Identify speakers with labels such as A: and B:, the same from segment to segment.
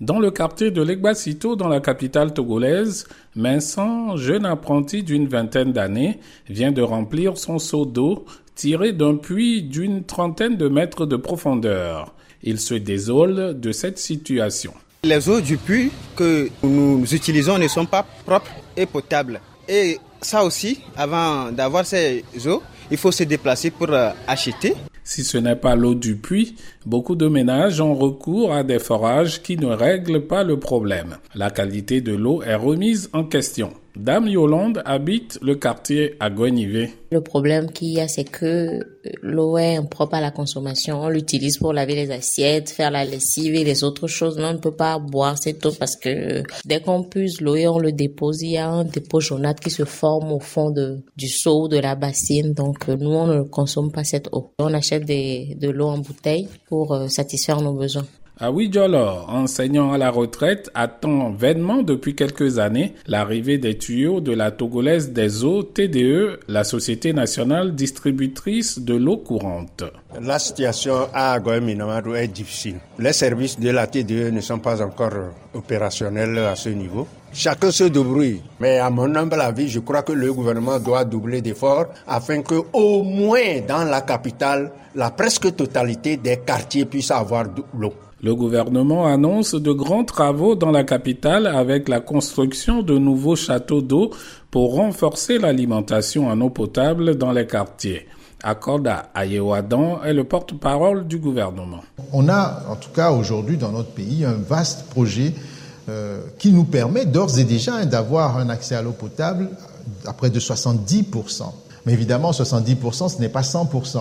A: Dans le quartier de Legbasito, dans la capitale togolaise, Vincent, jeune apprenti d'une vingtaine d'années, vient de remplir son seau d'eau tiré d'un puits d'une trentaine de mètres de profondeur. Il se désole de cette situation.
B: Les eaux du puits que nous utilisons ne sont pas propres et potables. Et ça aussi, avant d'avoir ces eaux, il faut se déplacer pour euh, acheter.
A: Si ce n'est pas l'eau du puits, beaucoup de ménages ont recours à des forages qui ne règlent pas le problème. La qualité de l'eau est remise en question. Dame Yolande habite le quartier à Guenivé.
C: Le problème qu'il y a, c'est que l'eau est impropre à la consommation. On l'utilise pour laver les assiettes, faire la lessive et les autres choses. On ne peut pas boire cette eau parce que dès qu'on puise l'eau et on le dépose, il y a un dépôt jaunâtre qui se forme au fond du seau, de la bassine. Donc nous, on ne consomme pas cette eau. On achète de l'eau en bouteille pour euh, satisfaire nos besoins.
A: Awi Diolo, enseignant à la retraite, attend vainement depuis quelques années l'arrivée des tuyaux de la Togolaise des eaux TDE, la Société nationale distributrice de l'eau courante.
D: La situation à Goeminamadou est difficile. Les services de la TDE ne sont pas encore opérationnels à ce niveau. Chacun se débrouille. Mais à mon humble avis, je crois que le gouvernement doit doubler d'efforts afin que, au moins dans la capitale, la presque totalité des quartiers puissent avoir de l'eau.
A: Le gouvernement annonce de grands travaux dans la capitale avec la construction de nouveaux châteaux d'eau pour renforcer l'alimentation en eau potable dans les quartiers. Akoda Ayewadan est le porte-parole du gouvernement.
E: On a en tout cas aujourd'hui dans notre pays un vaste projet euh, qui nous permet d'ores et déjà d'avoir un accès à l'eau potable à près de 70%. Mais évidemment, 70%, ce n'est pas 100%.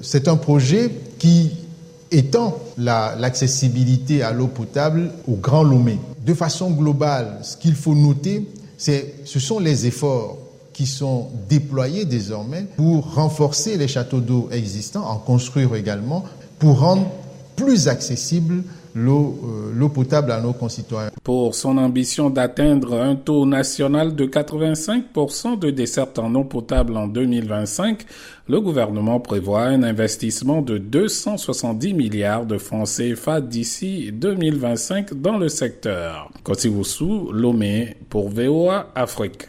E: C'est un projet qui étend l'accessibilité à l'eau potable au Grand Lomé. De façon globale, ce qu'il faut noter, ce sont les efforts qui sont déployés désormais pour renforcer les châteaux d'eau existants, en construire également, pour rendre plus accessible euh, l'eau potable à nos concitoyens.
A: Pour son ambition d'atteindre un taux national de 85% de desserte en eau potable en 2025, le gouvernement prévoit un investissement de 270 milliards de francs CFA d'ici 2025 dans le secteur. Kotiwusu, Lomé pour VOA Afrique.